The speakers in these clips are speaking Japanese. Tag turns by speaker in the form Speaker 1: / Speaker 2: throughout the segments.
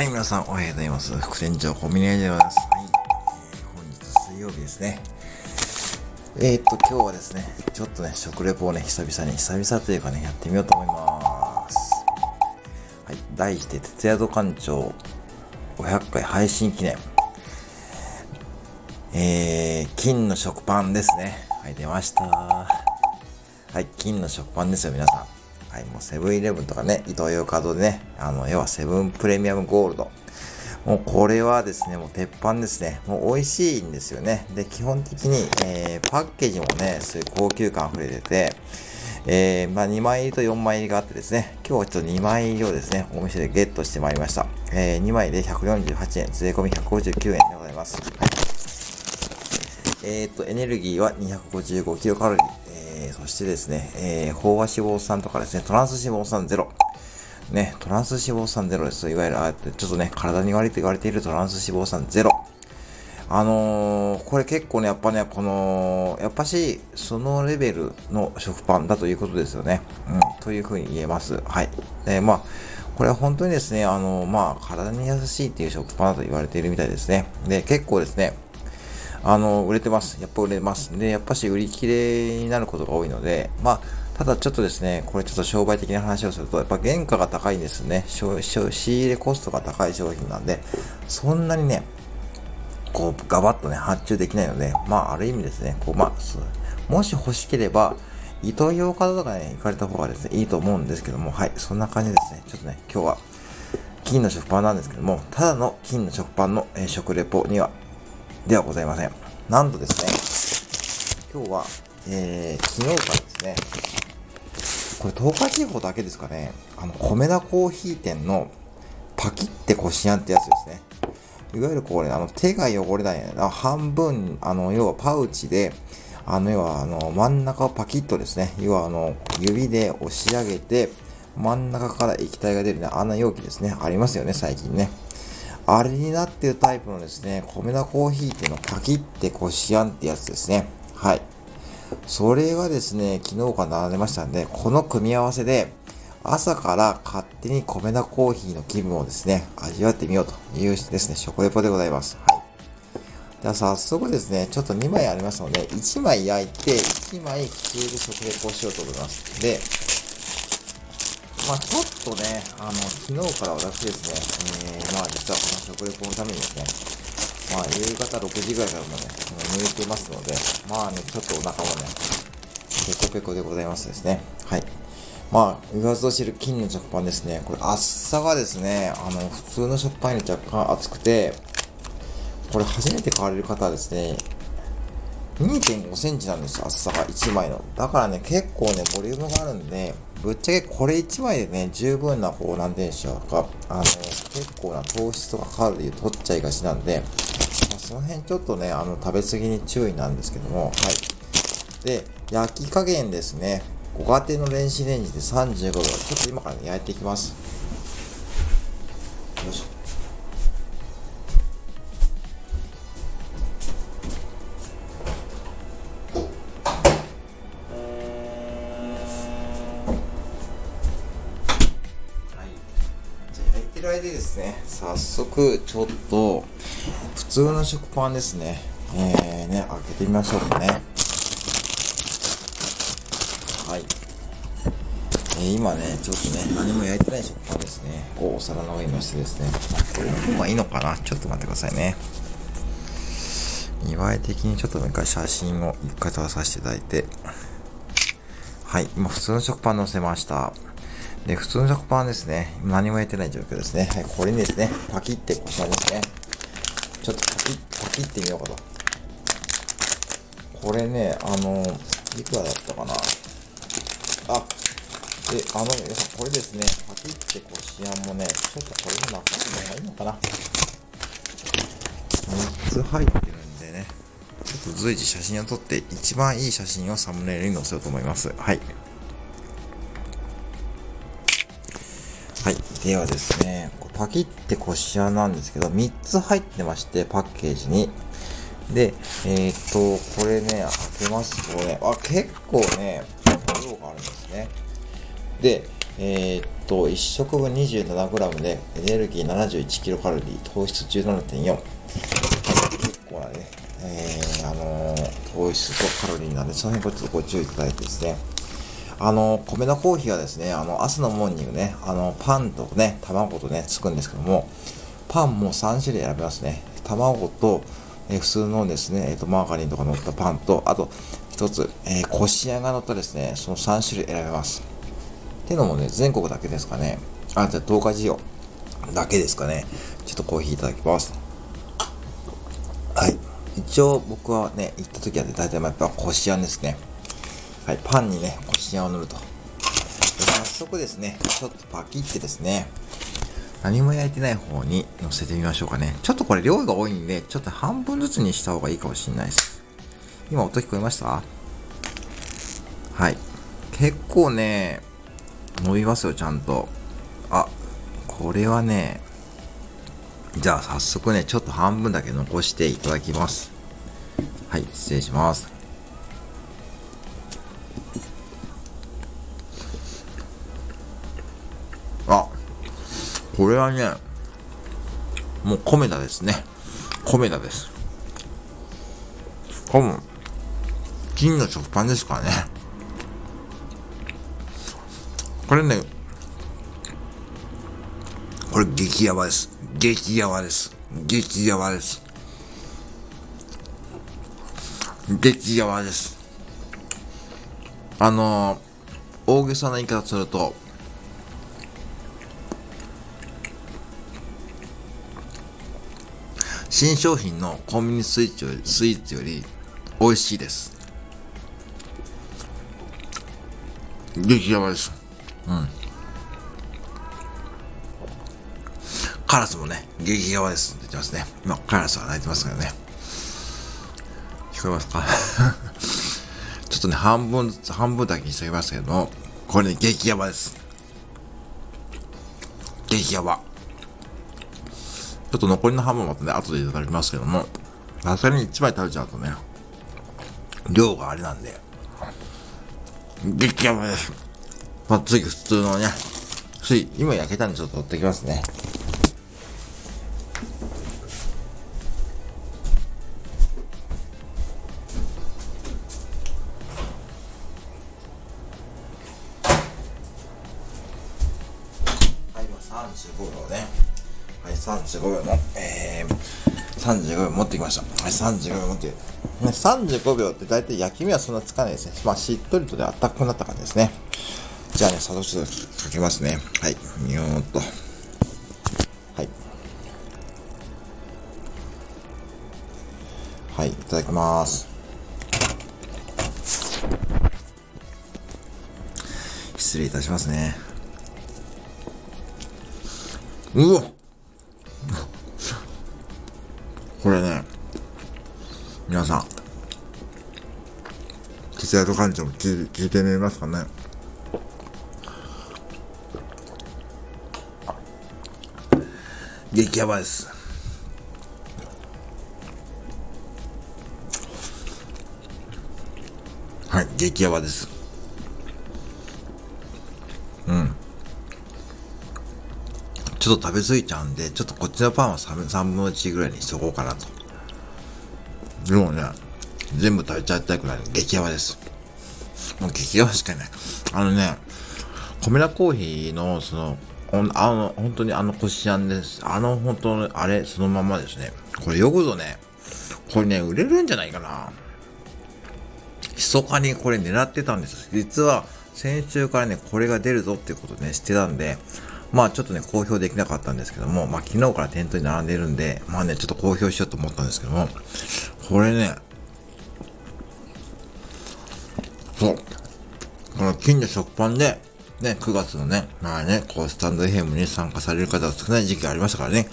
Speaker 1: はい、皆さんおはようございます。副店長コンビニエでございます。はい、え本日水曜日ですね。えー、っと、今日はですね、ちょっとね、食レポをね、久々に、久々というかね、やってみようと思います。はい、題して、徹夜土館長500回配信記念。えー、金の食パンですね。はい、出ました。はい、金の食パンですよ、皆さん。はい、もうセブンイレブンとかね、イトーヨーカドでね、あの、要はセブンプレミアムゴールド。もうこれはですね、もう鉄板ですね。もう美味しいんですよね。で、基本的に、えー、パッケージもね、そういう高級感溢れてて、えー、まあ2枚入りと4枚入りがあってですね、今日はちょっと2枚入りをですね、お店でゲットしてまいりました。えー、2枚で148円、税込み159円でございます。えっ、と、エネルギーは255キロカロリー。えー、そしてですね、えー、飽和脂肪酸とかですね、トランス脂肪酸ゼロ。ね、トランス脂肪酸ゼロです。いわゆる、あちょっとね、体に悪いと言われているトランス脂肪酸ゼロ。あのー、これ結構ね、やっぱね、この、やっぱし、そのレベルの食パンだということですよね。うん、というふうに言えます。はい。で、まあ、これは本当にですね、あのー、まあ、体に優しいっていう食パンだと言われているみたいですね。で、結構ですね、あの、売れてます。やっぱ売れます。で、やっぱし売り切れになることが多いので、まあ、ただちょっとですね、これちょっと商売的な話をすると、やっぱ原価が高いんですね。仕入れコストが高い商品なんで、そんなにね、こう、ガバッとね、発注できないので、まあ、ある意味ですね、こう、まあ、もし欲しければ、イトーヨーカドーとかね、行かれた方がですね、いいと思うんですけども、はい、そんな感じですね。ちょっとね、今日は、金の食パンなんですけども、ただの金の食パンの、えー食レポには、ではございません。なんとですね、今日は、えー、昨日からですね、これ東海地方だけですかね、あの、米田コーヒー店のパキってこしあんってやつですね。いわゆるこれ、あの、手が汚れないね。半分、あの、要はパウチで、あの、要は、あの、真ん中をパキッとですね、要は、あの、指で押し上げて、真ん中から液体が出るね、あんな容器ですね。ありますよね、最近ね。あれになってるタイプのですね、米田コーヒーっていうのパキってこしあんってやつですね。はい。それがですね、昨日から並んでましたんで、この組み合わせで、朝から勝手に米田コーヒーの気分をですね、味わってみようというですね、食レポでございます。はい。では早速ですね、ちょっと2枚ありますので、1枚焼いて、1枚普通で食レポをしようと思います。で、まあちょっとね、あの、昨日から私ですね、えー、まあ実はこの食レポのためにですね、まあ夕方6時ぐらいからもね、抜いてますので、まあね、ちょっとお腹もね、ペコペコでございますですね。はい。まあ、言わずと知る金の食パンですね。これ厚さがですね、あの、普通の食パンより若干厚くて、これ初めて買われる方はですね、2.5センチなんですよ、厚さが1枚の。だからね、結構ね、ボリュームがあるんで、ぶっちゃけこれ1枚でね、十分な、こう、なんて言うんでしょうか、あの、結構な糖質とかカロリー取っちゃいがちなんで、まあ、その辺ちょっとね、あの、食べ過ぎに注意なんですけども、はい。で、焼き加減ですね、ご家庭の電子レンジで35度、ちょっと今からね、焼いていきます。よいしょ。あ焼いてる間にですね、早速ちょっと普通の食パンですね、えー、ね、開けてみましょうかね。はい。えー今ね、ちょっとね、何も焼いてない食パンですね。をお皿の上に乗せてですね。これの方がいいのかな？ちょっと待ってくださいね。見栄え的にちょっともう一回写真を一回撮らさせていただいて。はい、今普通の食パン乗せました。で、普通の食パンですね。何も焼いてない状況ですね。はい、これにですね、パキってこちらですね。ちょっとパキッ、パキってみようかと。これね、あの、いくらだったかな。あ、で、あの、皆さん、これですね、パキってこしあんもね、ちょっとこれの中身がいいのかな。3つ入ってるんでね、ちょっと随時写真を撮って、一番いい写真をサムネイルに載せようと思います。はい。はい。ではですね、パキってこしあんなんですけど、3つ入ってまして、パッケージに。で、えー、っと、これね、開けますとね、あ、結構ね、量があるんですね。で、えー、っと、1食分 27g でエネルギー 71kcal、糖質17.4。結構なね、えー、あのー、糖質とカロリーなんで、その辺ちょっとご注意いただいてですね。あの、米のコーヒーはですね、あの、朝のモーニングね、あの、パンとね、卵とね、つくんですけども、パンも3種類選べますね。卵と、え、普通のですね、えっ、と、マーガリンとか乗ったパンと、あと、一つ、えー、こしあが乗ったですね、その3種類選べます。っていうのもね、全国だけですかね。あ、じゃあ、東海事業だけですかね。ちょっとコーヒーいただきます。はい。一応、僕はね、行った時はね、大体やっぱこしあんですね。はい、パンにね、こしあんを塗ると。早速ですね、ちょっとパキってですね、何も焼いてない方に乗せてみましょうかね。ちょっとこれ量が多いんで、ちょっと半分ずつにした方がいいかもしれないです。今音聞こえました？はい。結構ね、伸びますよ、ちゃんと。あ、これはね、じゃあ早速ね、ちょっと半分だけ残していただきます。はい、失礼します。これはね、もう米田ですね。米田です。多分、金の食パンですからね。これね、これ激ヤバです。激ヤバです。激ヤバです。激ヤバです。あのー、大げさな言い方すると、新商品のコンビニスイーツよりスイーツより美味しいです。激ヤバです。うん。カラスもね、激ヤバですって言ってますね。今、カラスは鳴いてますからね。聞こえますか？ちょっとね、半分ずつ、半分だけにしておきますけども、これね、激ヤバです。激ヤバ。ちょっと残りの半分またね、後でいただきますけども、さすがに1枚食べちゃうとね、量があれなんで、激ヤバです。まあ、次普通のね、水、今焼けたんでちょっと取ってきますね。はい、今35度ね。35秒の、えー、35秒持ってきました。はい、35秒持って、ね、35秒って大体焼き目はそんなつかないですね。まあ、しっとりとであったくなった感じですね。じゃあね、砂糖ちょっとかけますね。はい、みよーっと。はい。はい、いただきます。失礼いたしますね。うわこれね、皆さん、徹夜と館長も聞聞いてみますかね。激ヤバです。はい、激ヤバです。ょっと食べ過ぎちゃうんで、ちょっとこっちのパンは 3, 分の1ぐらいにしとこうかなと。でもね、全部食べちゃいたいくらい激ヤバです。もう激ヤバしかない。あのね、米田コーヒーの、その、あの、本当にあのこしあんです。あの本当の、あれ、そのままですね。これよくぞね、これね、売れるんじゃないかな。密かにこれ狙ってたんです。実は、先週からね、これが出るぞっていうことね、知ってたんで、まあちょっとね、公表できなかったんですけども、まあ昨日から店頭に並んでるんで、まあね、ちょっと公表しようと思ったんですけども、これね、そう、この金の食パンで、ね、9月のね、まあね、こうスタンド FM に参加される方が少ない時期がありましたからね、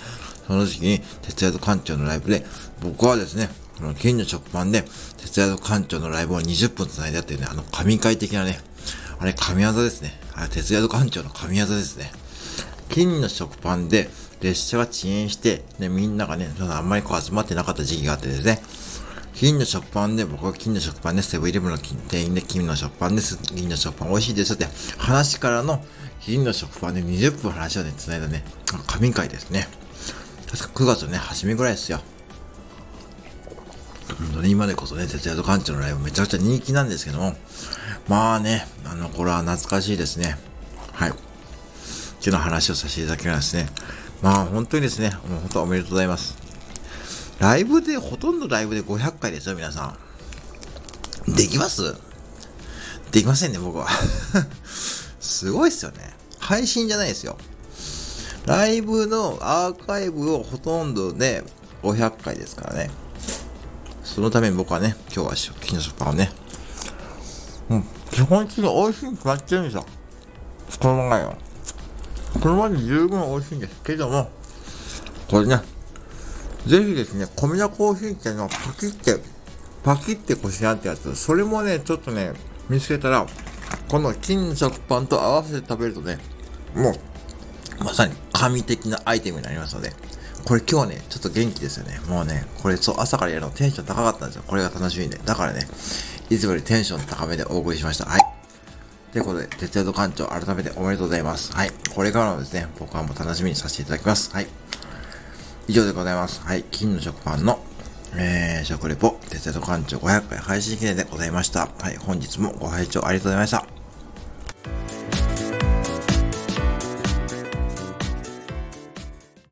Speaker 1: その時期に、徹夜と館長のライブで、僕はですね、この金の食パンで、徹夜と館長のライブを20分繋いでやってるね、あの神回的なね、あれ神業ですね。あれ、徹夜と館長の神業ですね。金の食パンで列車が遅延して、で、みんながね、あんまりこう集まってなかった時期があってですね、金の食パンで、僕は金の食パンです。セブンイレブンの店員で金の食パンです。金の食パン美味しいですって話からの金の食パンで20分話をね、繋いだね、神回ですね。確か9月のね、初めぐらいですよ。本当に今でこそね、徹夜と館長のライブめちゃくちゃ人気なんですけども、まあね、あの、これは懐かしいですね。はい。っていうの話をさせていただきますね。まあ本当にですね、もう本当おめでとうございます。ライブで、ほとんどライブで500回ですよ、皆さん。できます？できませんね、僕は。すごいっすよね。配信じゃないですよ。ライブのアーカイブをほとんどで500回ですからね。そのために僕はね、今日は食器の食パンをね、うん、基本的に美味しいに決まってるんですよ。このままよ。このままで十分美味しいんですけども、これね、ぜひですね、米田コーヒーっていうのパキって、パキってこしらんってやつ、それもね、ちょっとね、見つけたら、この金食パンと合わせて食べるとね、もう、まさに神的なアイテムになりますので、これ今日ね、ちょっと元気ですよね。もうね、これそう、朝からやるのテンション高かったんですよ。これが楽しみで。だからね、いつもよりテンション高めでお送りしました。はい。ということで、徹夜と館長、改めておめでとうございます。はい。これからもですね、僕はもう楽しみにさせていただきます。はい。以上でございます。はい。金の食パンの、えー、食レポ、徹夜と館長500回配信記念でございました。はい。本日もご拝聴ありがとうございました。